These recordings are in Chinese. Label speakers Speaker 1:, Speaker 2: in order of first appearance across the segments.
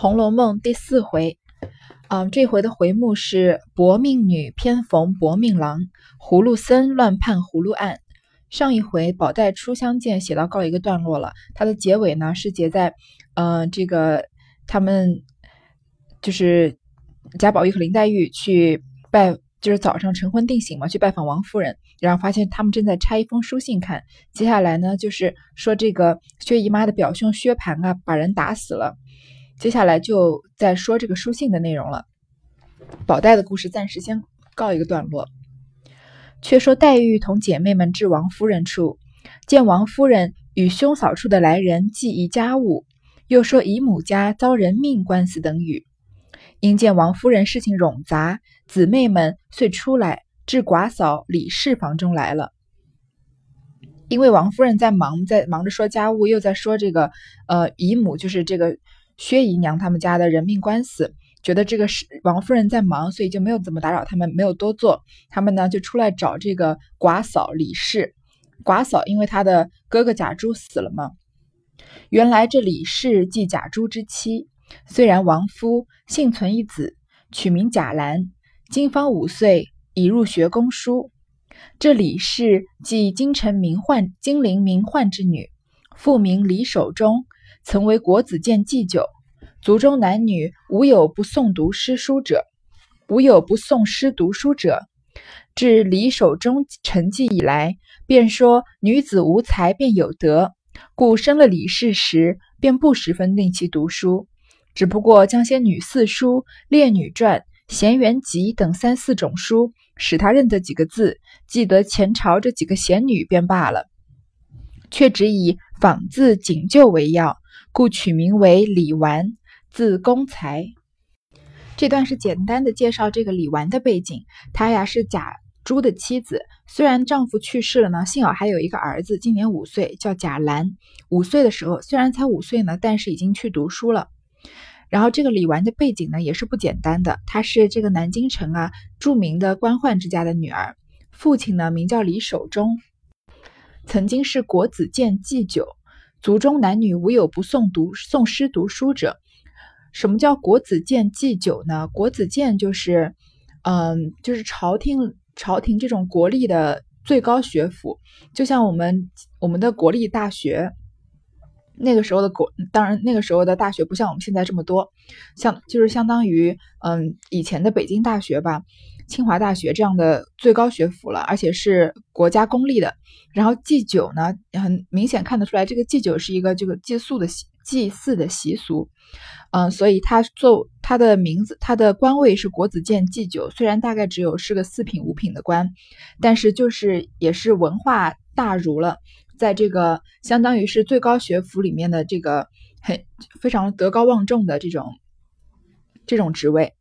Speaker 1: 红楼梦》第四回，嗯，这回的回目是“薄命女偏逢薄命郎，葫芦僧乱判葫芦案”。上一回宝黛初相见写到告一个段落了，它的结尾呢是结在，呃，这个他们就是贾宝玉和林黛玉去拜，就是早上晨昏定醒嘛，去拜访王夫人，然后发现他们正在拆一封书信看。接下来呢，就是说这个薛姨妈的表兄薛蟠啊，把人打死了。接下来就在说这个书信的内容了。宝黛的故事暂时先告一个段落。却说黛玉同姐妹们至王夫人处，见王夫人与兄嫂处的来人计议家务，又说姨母家遭人命官司等语。因见王夫人事情冗杂，姊妹们遂出来至寡嫂李氏房中来了。因为王夫人在忙，在忙着说家务，又在说这个呃姨母，就是这个。薛姨娘他们家的人命官司，觉得这个是王夫人在忙，所以就没有怎么打扰他们，没有多做。他们呢就出来找这个寡嫂李氏。寡嫂因为她的哥哥贾珠死了嘛。原来这李氏即贾珠之妻，虽然亡夫，幸存一子，取名贾兰，今方五岁，已入学宫书。这李氏即京城名宦、金陵名宦之女，父名李守忠。曾为国子监祭酒，族中男女无有不诵读诗书者，无有不诵诗读书者。至李守忠成绩以来，便说女子无才便有德，故生了李氏时，便不十分令其读书，只不过将些女四书、《列女传》、《闲园集》等三四种书，使他认得几个字，记得前朝这几个贤女便罢了，却只以仿字锦绣为要。故取名为李纨，字公才。这段是简单的介绍这个李纨的背景。她呀是贾珠的妻子，虽然丈夫去世了呢，幸好还有一个儿子，今年五岁，叫贾兰。五岁的时候，虽然才五岁呢，但是已经去读书了。然后这个李纨的背景呢也是不简单的，她是这个南京城啊著名的官宦之家的女儿，父亲呢名叫李守忠，曾经是国子监祭酒。族中男女无有不诵读诵诗读书者。什么叫国子监祭酒呢？国子监就是，嗯，就是朝廷朝廷这种国立的最高学府，就像我们我们的国立大学。那个时候的国，当然那个时候的大学不像我们现在这么多，像就是相当于嗯以前的北京大学吧。清华大学这样的最高学府了，而且是国家公立的。然后祭酒呢，很明显看得出来，这个祭酒是一个这个祭祀的习祭祀的习俗。嗯，所以他做他的名字，他的官位是国子监祭酒。虽然大概只有是个四品五品的官，但是就是也是文化大儒了，在这个相当于是最高学府里面的这个很非常德高望重的这种这种职位，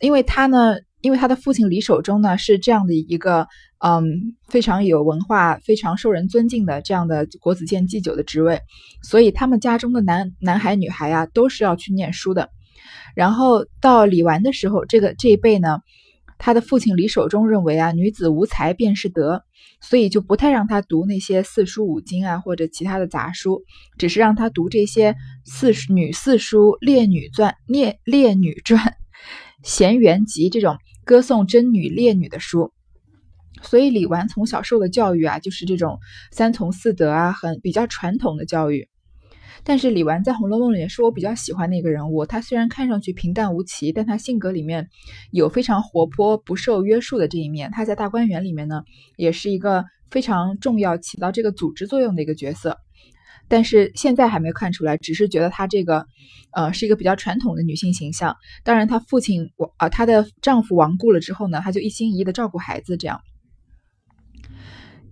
Speaker 1: 因为他呢。因为他的父亲李守忠呢是这样的一个，嗯，非常有文化、非常受人尊敬的这样的国子监祭酒的职位，所以他们家中的男男孩女孩呀都是要去念书的。然后到李纨的时候，这个这一辈呢，他的父亲李守忠认为啊，女子无才便是德，所以就不太让他读那些四书五经啊或者其他的杂书，只是让他读这些四女四书、列女传、列列女传、闲园集这种。歌颂贞女烈女的书，所以李纨从小受的教育啊，就是这种三从四德啊，很比较传统的教育。但是李纨在《红楼梦》里也是我比较喜欢的一个人物。她虽然看上去平淡无奇，但她性格里面有非常活泼、不受约束的这一面。她在大观园里面呢，也是一个非常重要、起到这个组织作用的一个角色。但是现在还没看出来，只是觉得她这个，呃，是一个比较传统的女性形象。当然，她父亲亡啊，她的丈夫亡故了之后呢，她就一心一意的照顾孩子，这样。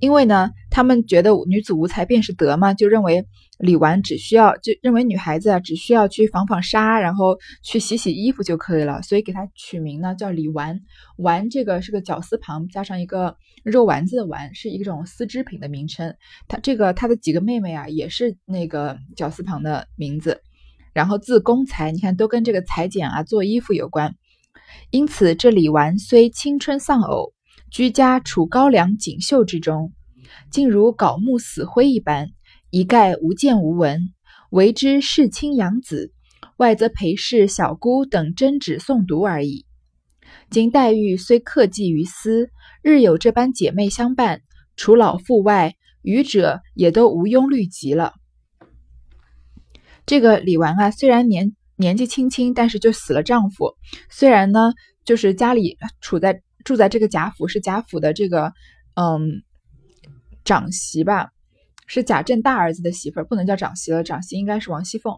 Speaker 1: 因为呢，他们觉得女子无才便是德嘛，就认为李纨只需要就认为女孩子啊只需要去纺纺纱，然后去洗洗衣服就可以了，所以给她取名呢叫李纨。纨这个是个绞丝旁加上一个肉丸子的丸，是一种丝织品的名称。她这个她的几个妹妹啊也是那个绞丝旁的名字。然后字公才，你看都跟这个裁剪啊做衣服有关。因此这李纨虽青春丧偶。居家处高粱锦绣之中，竟如槁木死灰一般，一概无见无闻。为之世亲养子，外则陪侍、小姑等针指诵读而已。今黛玉虽客寄于斯，日有这般姐妹相伴，除老妇外，余者也都无庸虑及了。这个李纨啊，虽然年年纪轻轻，但是就死了丈夫。虽然呢，就是家里处在住在这个贾府，是贾府的这个嗯长媳吧，是贾政大儿子的媳妇，不能叫长媳了，长媳应该是王熙凤。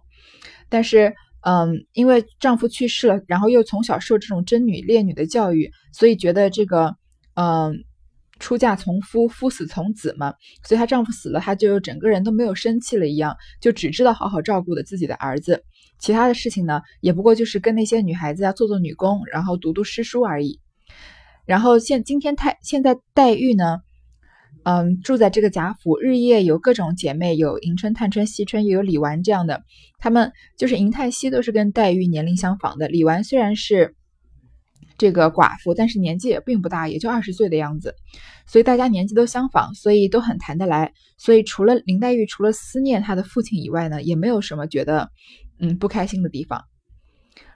Speaker 1: 但是嗯，因为丈夫去世了，然后又从小受这种贞女烈女的教育，所以觉得这个嗯。出嫁从夫，夫死从子嘛，所以她丈夫死了，她就整个人都没有生气了一样，就只知道好好照顾的自己的儿子，其他的事情呢，也不过就是跟那些女孩子啊做做女工，然后读读诗书而已。然后现今天太现在黛玉呢，嗯，住在这个贾府，日夜有各种姐妹，有迎春、探春、惜春，又有李纨这样的，她们就是迎、太、惜都是跟黛玉年龄相仿的。李纨虽然是。这个寡妇，但是年纪也并不大，也就二十岁的样子，所以大家年纪都相仿，所以都很谈得来。所以除了林黛玉，除了思念她的父亲以外呢，也没有什么觉得嗯不开心的地方。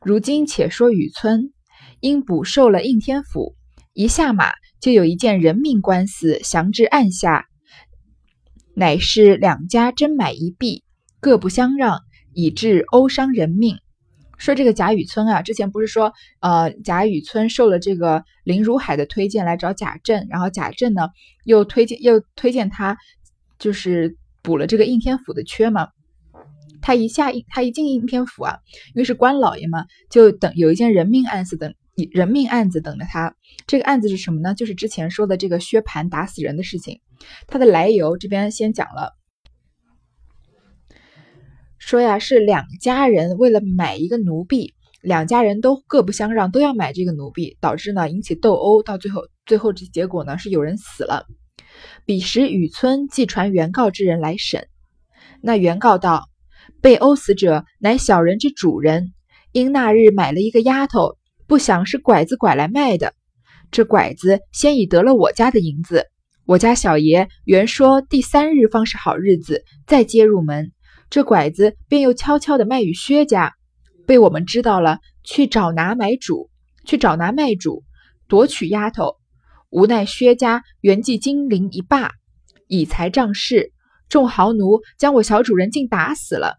Speaker 1: 如今且说雨村，因补受了应天府，一下马就有一件人命官司降至案下，乃是两家争买一币，各不相让，以致殴伤人命。说这个贾雨村啊，之前不是说，呃，贾雨村受了这个林如海的推荐来找贾政，然后贾政呢又推荐又推荐他，就是补了这个应天府的缺嘛。他一下他一进应天府啊，因为是官老爷嘛，就等有一件人命案子等人命案子等着他。这个案子是什么呢？就是之前说的这个薛蟠打死人的事情。它的来由这边先讲了。说呀，是两家人为了买一个奴婢，两家人都各不相让，都要买这个奴婢，导致呢引起斗殴，到最后最后这结果呢是有人死了。彼时雨村即传原告之人来审，那原告道：被殴死者乃小人之主人，因那日买了一个丫头，不想是拐子拐来卖的。这拐子先已得了我家的银子，我家小爷原说第三日方是好日子，再接入门。这拐子便又悄悄地卖与薛家，被我们知道了，去找拿买主，去找拿卖主，夺取丫头。无奈薛家原计金陵一霸，以财仗势，众豪奴将我小主人竟打死了，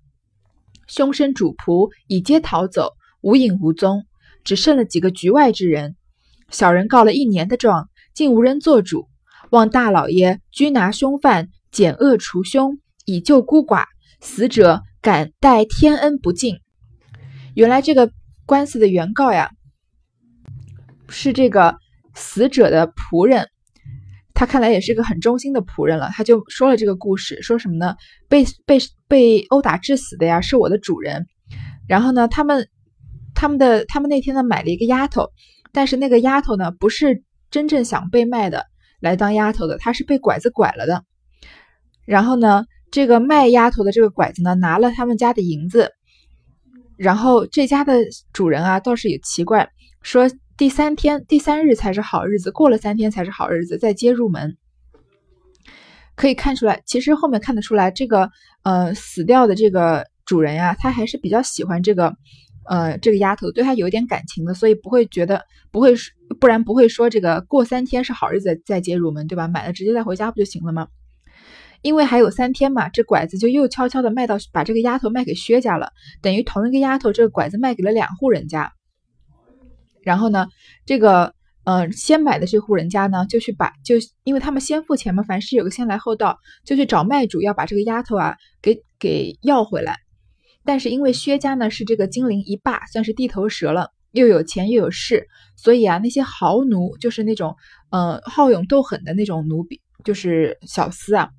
Speaker 1: 凶身主仆已皆逃走，无影无踪，只剩了几个局外之人。小人告了一年的状，竟无人做主，望大老爷拘拿凶犯，减恶除凶，以救孤寡。死者感戴天恩不尽。原来这个官司的原告呀，是这个死者的仆人。他看来也是个很忠心的仆人了。他就说了这个故事，说什么呢？被被被殴打致死的呀，是我的主人。然后呢，他们他们的他们那天呢买了一个丫头，但是那个丫头呢不是真正想被卖的来当丫头的，她是被拐子拐了的。然后呢？这个卖丫头的这个拐子呢，拿了他们家的银子，然后这家的主人啊，倒是也奇怪，说第三天、第三日才是好日子，过了三天才是好日子，再接入门。可以看出来，其实后面看得出来，这个呃死掉的这个主人呀，他还是比较喜欢这个呃这个丫头，对他有一点感情的，所以不会觉得不会，不然不会说这个过三天是好日子再接入门，对吧？买了直接再回家不就行了吗？因为还有三天嘛，这拐子就又悄悄的卖到，把这个丫头卖给薛家了，等于同一个丫头，这个拐子卖给了两户人家。然后呢，这个呃先买的这户人家呢，就去把就因为他们先付钱嘛，凡事有个先来后到，就去找卖主要把这个丫头啊给给要回来。但是因为薛家呢是这个金陵一霸，算是地头蛇了，又有钱又有势，所以啊那些豪奴就是那种呃好勇斗狠的那种奴婢，就是小厮啊。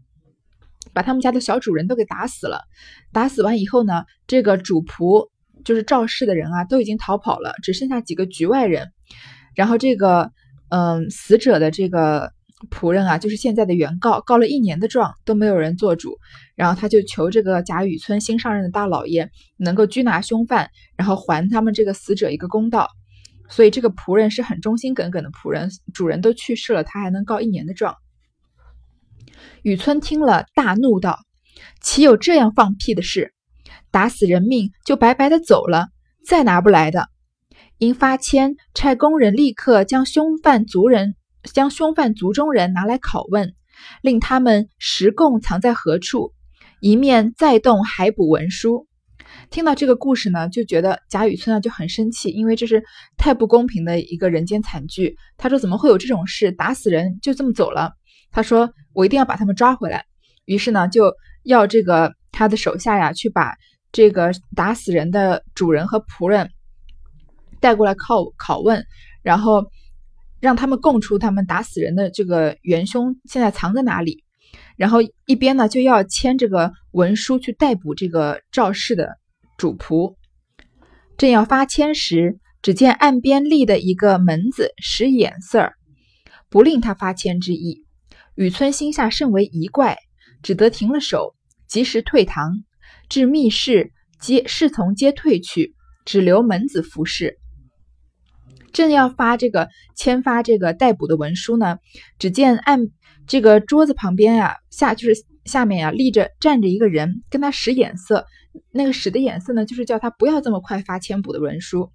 Speaker 1: 把他们家的小主人都给打死了，打死完以后呢，这个主仆就是肇事的人啊，都已经逃跑了，只剩下几个局外人。然后这个，嗯，死者的这个仆人啊，就是现在的原告，告了一年的状都没有人做主。然后他就求这个贾雨村新上任的大老爷能够拘拿凶犯，然后还他们这个死者一个公道。所以这个仆人是很忠心耿耿的仆人，主人都去世了，他还能告一年的状。雨村听了，大怒道：“岂有这样放屁的事？打死人命就白白的走了，再拿不来的。因发签，差工人立刻将凶犯族人将凶犯族中人拿来拷问，令他们实供藏在何处，一面再动海捕文书。听到这个故事呢，就觉得贾雨村啊就很生气，因为这是太不公平的一个人间惨剧。他说：“怎么会有这种事？打死人就这么走了？”他说：“我一定要把他们抓回来。”于是呢，就要这个他的手下呀去把这个打死人的主人和仆人带过来拷拷问，然后让他们供出他们打死人的这个元凶现在藏在哪里。然后一边呢就要签这个文书去逮捕这个肇事的。主仆正要发签时，只见岸边立的一个门子使眼色儿，不令他发签之意。雨村心下甚为疑怪，只得停了手，及时退堂，至密室，皆侍从皆退去，只留门子服侍。正要发这个签发这个逮捕的文书呢，只见案这个桌子旁边呀，下就是下面呀立着站着一个人，跟他使眼色。那个使的眼色呢，就是叫他不要这么快发签补的文书。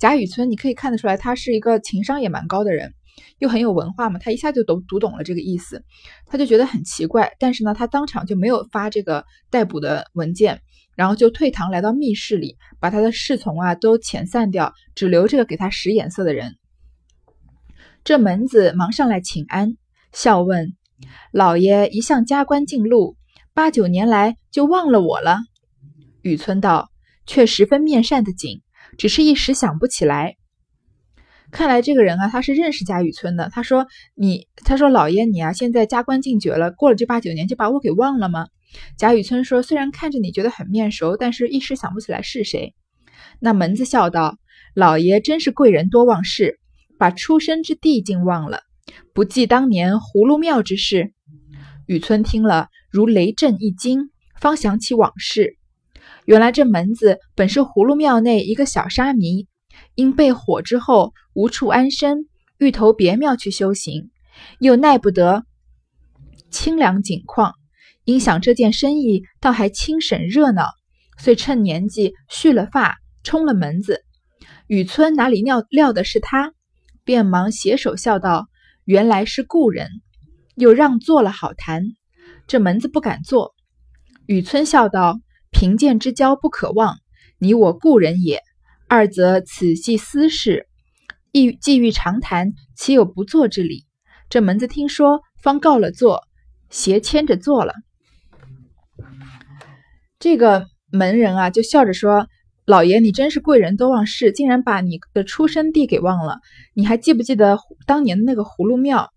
Speaker 1: 贾雨村，你可以看得出来，他是一个情商也蛮高的人，又很有文化嘛，他一下就读读懂了这个意思，他就觉得很奇怪。但是呢，他当场就没有发这个逮捕的文件，然后就退堂来到密室里，把他的侍从啊都遣散掉，只留这个给他使眼色的人。这门子忙上来请安，笑问：“老爷一向加官进禄，八九年来就忘了我了？”雨村道：“却十分面善的紧，只是一时想不起来。看来这个人啊，他是认识贾雨村的。他说：‘你，他说老爷你啊，现在加官进爵了，过了这八九年就把我给忘了吗？’贾雨村说：‘虽然看着你觉得很面熟，但是一时想不起来是谁。’那门子笑道：‘老爷真是贵人多忘事，把出生之地竟忘了，不记当年葫芦庙之事。’雨村听了如雷震一惊，方想起往事。”原来这门子本是葫芦庙内一个小沙弥，因被火之后无处安身，欲投别庙去修行，又耐不得清凉景况，因想这件生意倒还清省热闹，遂趁年纪蓄了发，冲了门子。雨村哪里料料的是他，便忙携手笑道：“原来是故人。”又让坐了好谈。这门子不敢坐。雨村笑道。贫贱之交不可忘，你我故人也。二则此系私事，亦既欲长谈，岂有不做之理？这门子听说，方告了座，斜牵着坐了。这个门人啊，就笑着说：“老爷，你真是贵人多忘事，竟然把你的出生地给忘了。你还记不记得当年的那个葫芦庙？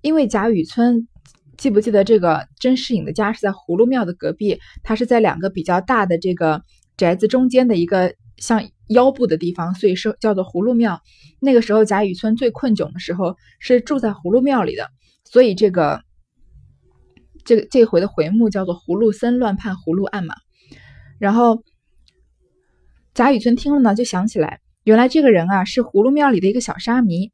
Speaker 1: 因为贾雨村。”记不记得这个甄士隐的家是在葫芦庙的隔壁？他是在两个比较大的这个宅子中间的一个像腰部的地方，所以是叫做葫芦庙。那个时候贾雨村最困窘的时候是住在葫芦庙里的，所以这个这这回的回目叫做《葫芦僧乱判葫芦案》嘛。然后贾雨村听了呢，就想起来，原来这个人啊是葫芦庙里的一个小沙弥。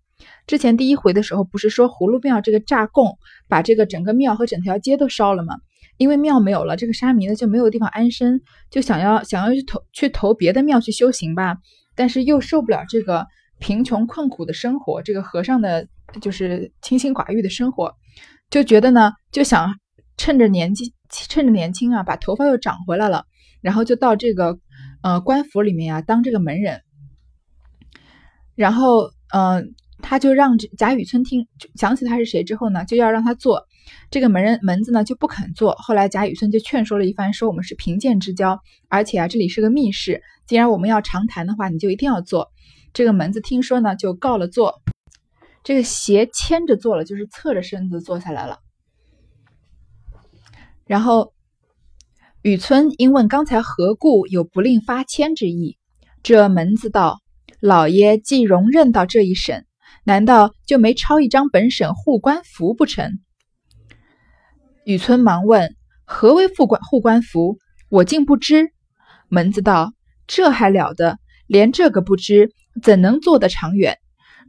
Speaker 1: 之前第一回的时候，不是说葫芦庙这个炸供，把这个整个庙和整条街都烧了吗？因为庙没有了，这个沙弥呢就没有地方安身，就想要想要去投去投别的庙去修行吧，但是又受不了这个贫穷困苦的生活，这个和尚的就是清心寡欲的生活，就觉得呢就想趁着年纪趁着年轻啊，把头发又长回来了，然后就到这个呃官府里面啊当这个门人，然后嗯。他就让贾雨村听想起他是谁之后呢，就要让他做这个门人门子呢，就不肯做。后来贾雨村就劝说了一番，说我们是贫贱之交，而且啊这里是个密室，既然我们要长谈的话，你就一定要做这个门子。听说呢就告了座，这个斜牵着坐了，就是侧着身子坐下来了。然后雨村因问刚才何故有不令发签之意，这门子道：老爷既容任到这一审。难道就没抄一张本省护官符不成？雨村忙问：“何为护官护官符？我竟不知。”门子道：“这还了得！连这个不知，怎能做得长远？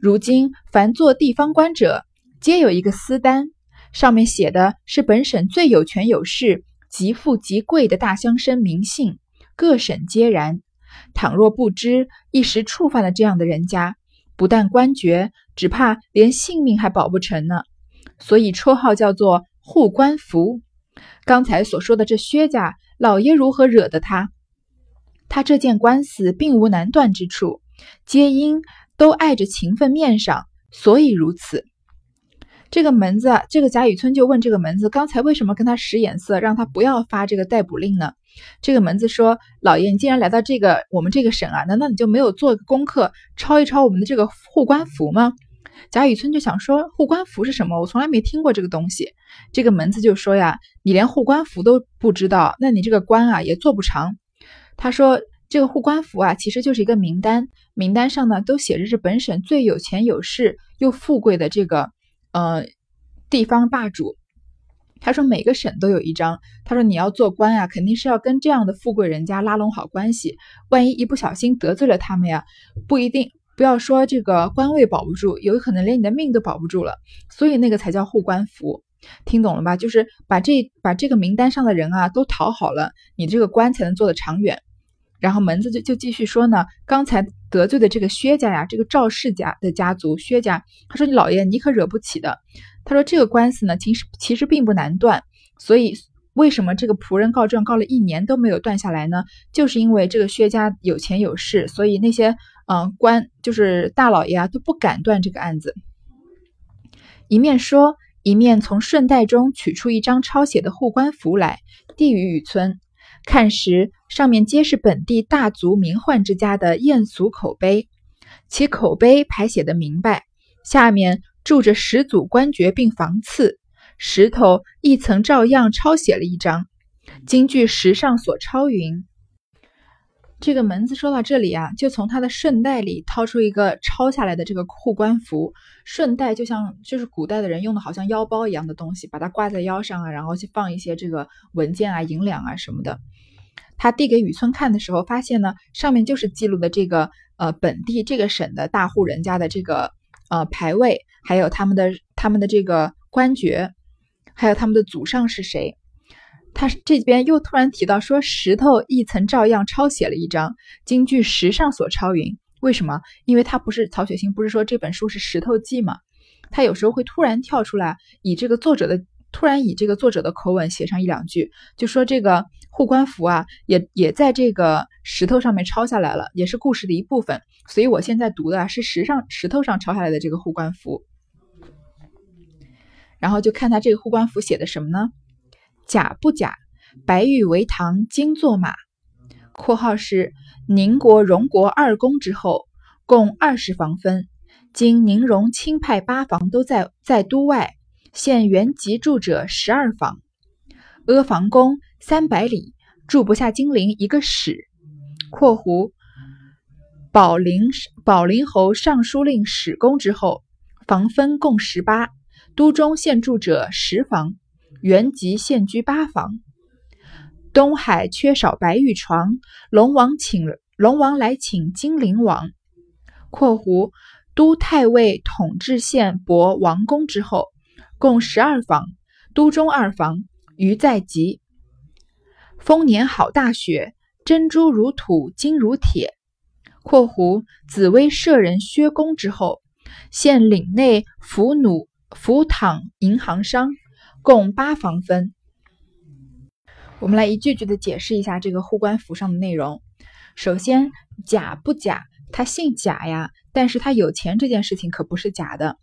Speaker 1: 如今凡做地方官者，皆有一个私单，上面写的是本省最有权有势、极富极贵的大乡绅名姓，各省皆然。倘若不知，一时触犯了这样的人家，不但官爵，只怕连性命还保不成呢。所以绰号叫做护官符。刚才所说的这薛家老爷如何惹得他？他这件官司并无难断之处，皆因都碍着情分面上，所以如此。这个门子，这个贾雨村就问这个门子，刚才为什么跟他使眼色，让他不要发这个逮捕令呢？这个门子说：“老爷，你既然来到这个我们这个省啊，难道你就没有做功课，抄一抄我们的这个护官符吗？”贾雨村就想说：“护官符是什么？我从来没听过这个东西。”这个门子就说：“呀，你连护官符都不知道，那你这个官啊也做不长。”他说：“这个护官符啊，其实就是一个名单，名单上呢都写着是本省最有钱有势又富贵的这个呃地方霸主。”他说每个省都有一张。他说你要做官啊，肯定是要跟这样的富贵人家拉拢好关系。万一一不小心得罪了他们呀，不一定不要说这个官位保不住，有可能连你的命都保不住了。所以那个才叫护官符，听懂了吧？就是把这把这个名单上的人啊都讨好了，你这个官才能做得长远。然后门子就就继续说呢，刚才得罪的这个薛家呀，这个赵氏家的家族薛家，他说你老爷你可惹不起的。他说：“这个官司呢，其实其实并不难断，所以为什么这个仆人告状告了一年都没有断下来呢？就是因为这个薛家有钱有势，所以那些嗯官就是大老爷啊都不敢断这个案子。一面说，一面从顺带中取出一张抄写的护官符来，递与雨村看时，上面皆是本地大族名宦之家的艳俗口碑，其口碑排写的明白，下面。”住着十组官爵并房次，石头亦曾照样抄写了一张。京剧石上所抄云：“这个门子说到这里啊，就从他的顺带里掏出一个抄下来的这个护官符。顺带就像就是古代的人用的好像腰包一样的东西，把它挂在腰上啊，然后去放一些这个文件啊、银两啊什么的。他递给雨村看的时候，发现呢，上面就是记录的这个呃本地这个省的大户人家的这个。呃，牌位，还有他们的他们的这个官爵，还有他们的祖上是谁？他这边又突然提到说，石头亦曾照样抄写了一张京剧石上所抄云。为什么？因为他不是曹雪芹，不是说这本书是石头记吗？他有时候会突然跳出来，以这个作者的突然以这个作者的口吻写上一两句，就说这个护官符啊，也也在这个石头上面抄下来了，也是故事的一部分。所以我现在读的是石上石头上抄下来的这个护官符，然后就看他这个护官符写的什么呢？假不假？白玉为堂，金作马。括号是宁国、荣国二公之后，共二十房分。今宁荣钦派八房都在在都外，现原籍住者十二房。阿房宫三百里，住不下金陵一个史。括弧。宝林宝林侯尚书令史公之后，房分共十八，都中现住者十房，原籍现居八房。东海缺少白玉床，龙王请龙王来请金陵王（括弧都太尉统治县博王公之后，共十二房，都中二房，余在籍。丰年好大雪，珍珠如土，金如铁。）括弧紫薇舍人薛公之后，现岭内福努福躺银行商，共八房分。我们来一句句的解释一下这个护官符上的内容。首先，假不假？他姓贾呀，但是他有钱这件事情可不是假的。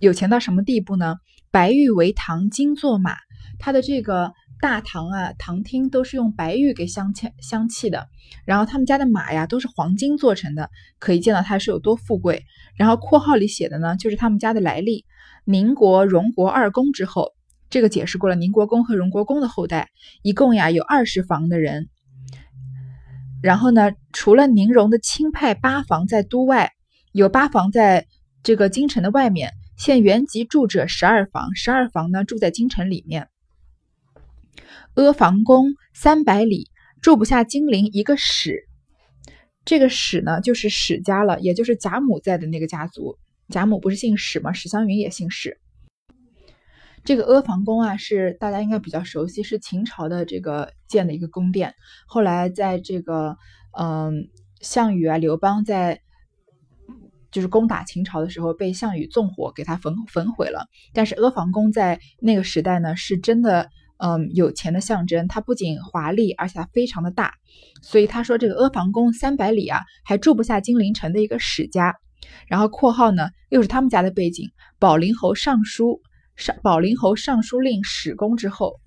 Speaker 1: 有钱到什么地步呢？白玉为堂，金作马。他的这个。大堂啊，堂厅都是用白玉给镶嵌镶砌的，然后他们家的马呀都是黄金做成的，可以见到他是有多富贵。然后括号里写的呢，就是他们家的来历：宁国、荣国二公之后，这个解释过了，宁国公和荣国公的后代，一共呀有二十房的人。然后呢，除了宁荣的钦派八房在都外，有八房在这个京城的外面，现原籍住者十二房，十二房呢住在京城里面。阿房宫三百里，住不下金陵一个史。这个史呢，就是史家了，也就是贾母在的那个家族。贾母不是姓史吗？史湘云也姓史。这个阿房宫啊，是大家应该比较熟悉，是秦朝的这个建的一个宫殿。后来在这个嗯，项羽啊、刘邦在就是攻打秦朝的时候，被项羽纵火给他焚焚毁了。但是阿房宫在那个时代呢，是真的嗯有钱的象征。它不仅华丽，而且它非常的大。所以他说这个阿房宫三百里啊，还住不下金陵城的一个史家。然后括号呢，又是他们家的背景，保陵侯尚书。上保陵侯尚书令史公之后，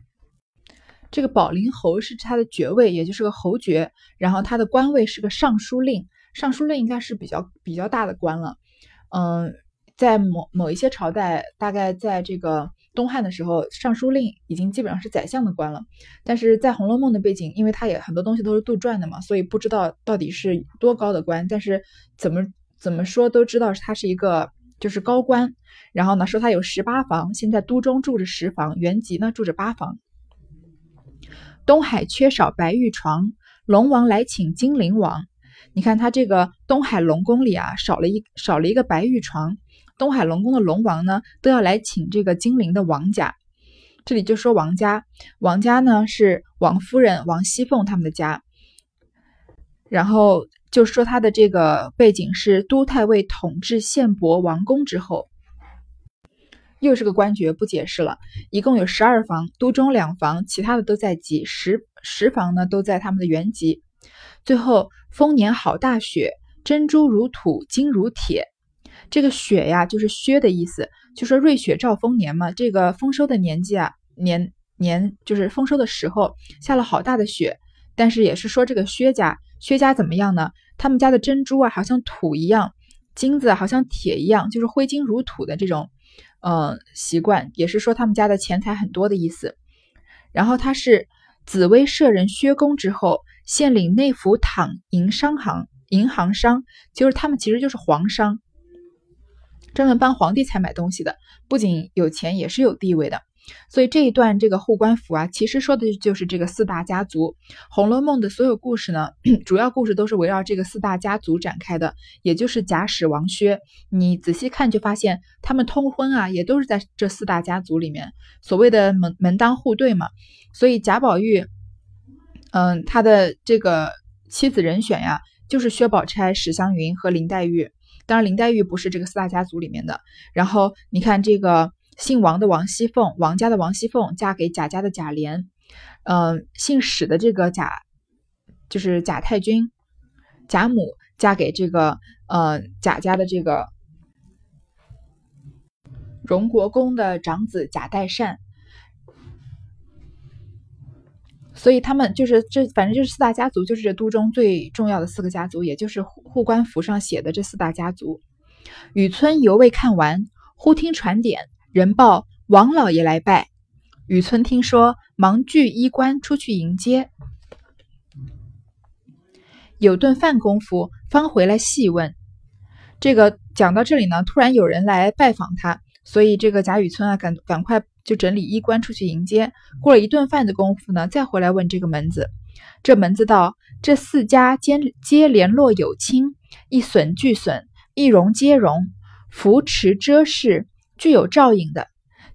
Speaker 1: 这个保陵侯是他的爵位，也就是个侯爵。然后他的官位是个尚书令，尚书令应该是比较比较大的官了。嗯，在某某一些朝代，大概在这个东汉的时候，尚书令已经基本上是宰相的官了。但是在《红楼梦》的背景，因为他也很多东西都是杜撰的嘛，所以不知道到底是多高的官。但是怎么怎么说都知道他是一个。就是高官，然后呢说他有十八房，现在都中住着十房，原籍呢住着八房。东海缺少白玉床，龙王来请金陵王。你看他这个东海龙宫里啊，少了一少了一个白玉床。东海龙宫的龙王呢，都要来请这个金陵的王家。这里就说王家，王家呢是王夫人王熙凤他们的家。然后。就说他的这个背景是都太尉统治献伯王宫之后，又是个官爵，不解释了。一共有十二房，都中两房，其他的都在籍，十十房呢都在他们的原籍。最后丰年好大雪，珍珠如土，金如铁。这个雪呀，就是薛的意思，就说瑞雪兆丰年嘛。这个丰收的年纪啊，年年就是丰收的时候，下了好大的雪。但是也是说这个薛家。薛家怎么样呢？他们家的珍珠啊，好像土一样；金子好像铁一样，就是挥金如土的这种，呃，习惯，也是说他们家的钱财很多的意思。然后他是紫薇舍人薛公之后，县领内府躺银商行银行商，就是他们其实就是皇商，专门帮皇帝采买东西的，不仅有钱，也是有地位的。所以这一段这个护官符啊，其实说的就是这个四大家族。《红楼梦》的所有故事呢，主要故事都是围绕这个四大家族展开的，也就是贾史王薛。你仔细看就发现，他们通婚啊，也都是在这四大家族里面，所谓的门门当户对嘛。所以贾宝玉，嗯，他的这个妻子人选呀，就是薛宝钗、史湘云和林黛玉。当然，林黛玉不是这个四大家族里面的。然后你看这个。姓王的王熙凤，王家的王熙凤嫁给贾家的贾琏，嗯，姓史的这个贾就是贾太君，贾母嫁给这个呃贾家的这个荣国公的长子贾代善，所以他们就是这反正就是四大家族，就是这都中最重要的四个家族，也就是护官符上写的这四大家族。雨村犹未看完，忽听传点。人报王老爷来拜，雨村听说，忙具衣冠出去迎接。有顿饭功夫，方回来细问。这个讲到这里呢，突然有人来拜访他，所以这个贾雨村啊，赶赶快就整理衣冠出去迎接。过了一顿饭的功夫呢，再回来问这个门子。这门子道：这四家皆皆联络有亲，一损俱损，一荣皆荣，扶持遮饰。具有照应的，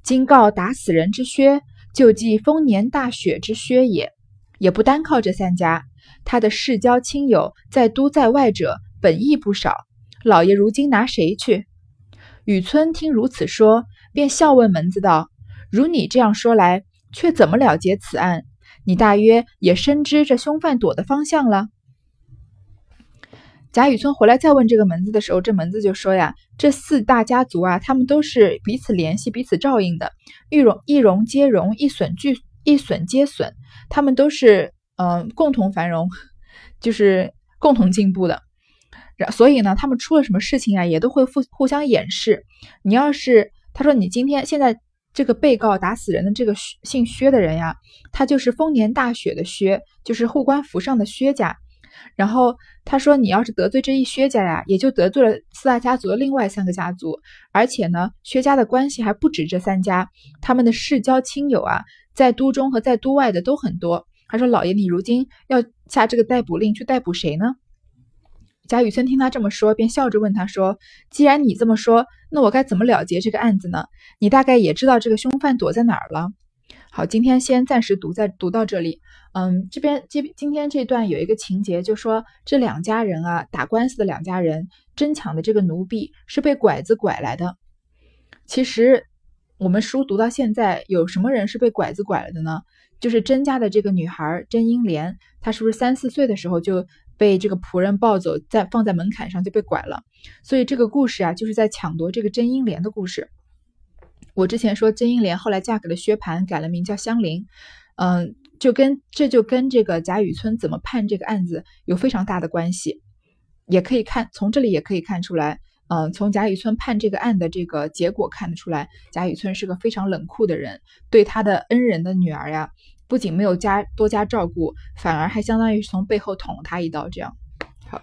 Speaker 1: 今告打死人之靴，就记丰年大雪之靴也。也不单靠这三家，他的世交亲友在都在外者本亦不少。老爷如今拿谁去？雨村听如此说，便笑问门子道：“如你这样说来，却怎么了结此案？你大约也深知这凶犯躲的方向了。”贾雨村回来再问这个门子的时候，这门子就说呀：“这四大家族啊，他们都是彼此联系、彼此照应的，一荣一荣皆荣，一损俱一损皆损，他们都是嗯共同繁荣，就是共同进步的。所以呢，他们出了什么事情啊，也都会互互相掩饰。你要是他说你今天现在这个被告打死人的这个姓薛的人呀，他就是丰年大雪的薛，就是护官符上的薛家。”然后他说：“你要是得罪这一薛家呀，也就得罪了四大家族的另外三个家族，而且呢，薛家的关系还不止这三家，他们的世交亲友啊，在都中和在都外的都很多。”他说：“老爷，你如今要下这个逮捕令，去逮捕谁呢？”贾雨村听他这么说，便笑着问他说：“既然你这么说，那我该怎么了结这个案子呢？你大概也知道这个凶犯躲在哪儿了。好，今天先暂时读在读到这里。嗯，这边今今天这段有一个情节，就说这两家人啊，打官司的两家人争抢的这个奴婢是被拐子拐来的。其实我们书读到现在，有什么人是被拐子拐来的呢？就是甄家的这个女孩甄英莲，她是不是三四岁的时候就？被这个仆人抱走，在放在门槛上就被拐了，所以这个故事啊，就是在抢夺这个甄英莲的故事。我之前说甄英莲后来嫁给了薛蟠，改了名叫香菱，嗯，就跟这就跟这个贾雨村怎么判这个案子有非常大的关系。也可以看从这里也可以看出来，嗯，从贾雨村判这个案的这个结果看得出来，贾雨村是个非常冷酷的人，对他的恩人的女儿呀。不仅没有加多加照顾反而还相当于是从背后捅了他一刀这样。好。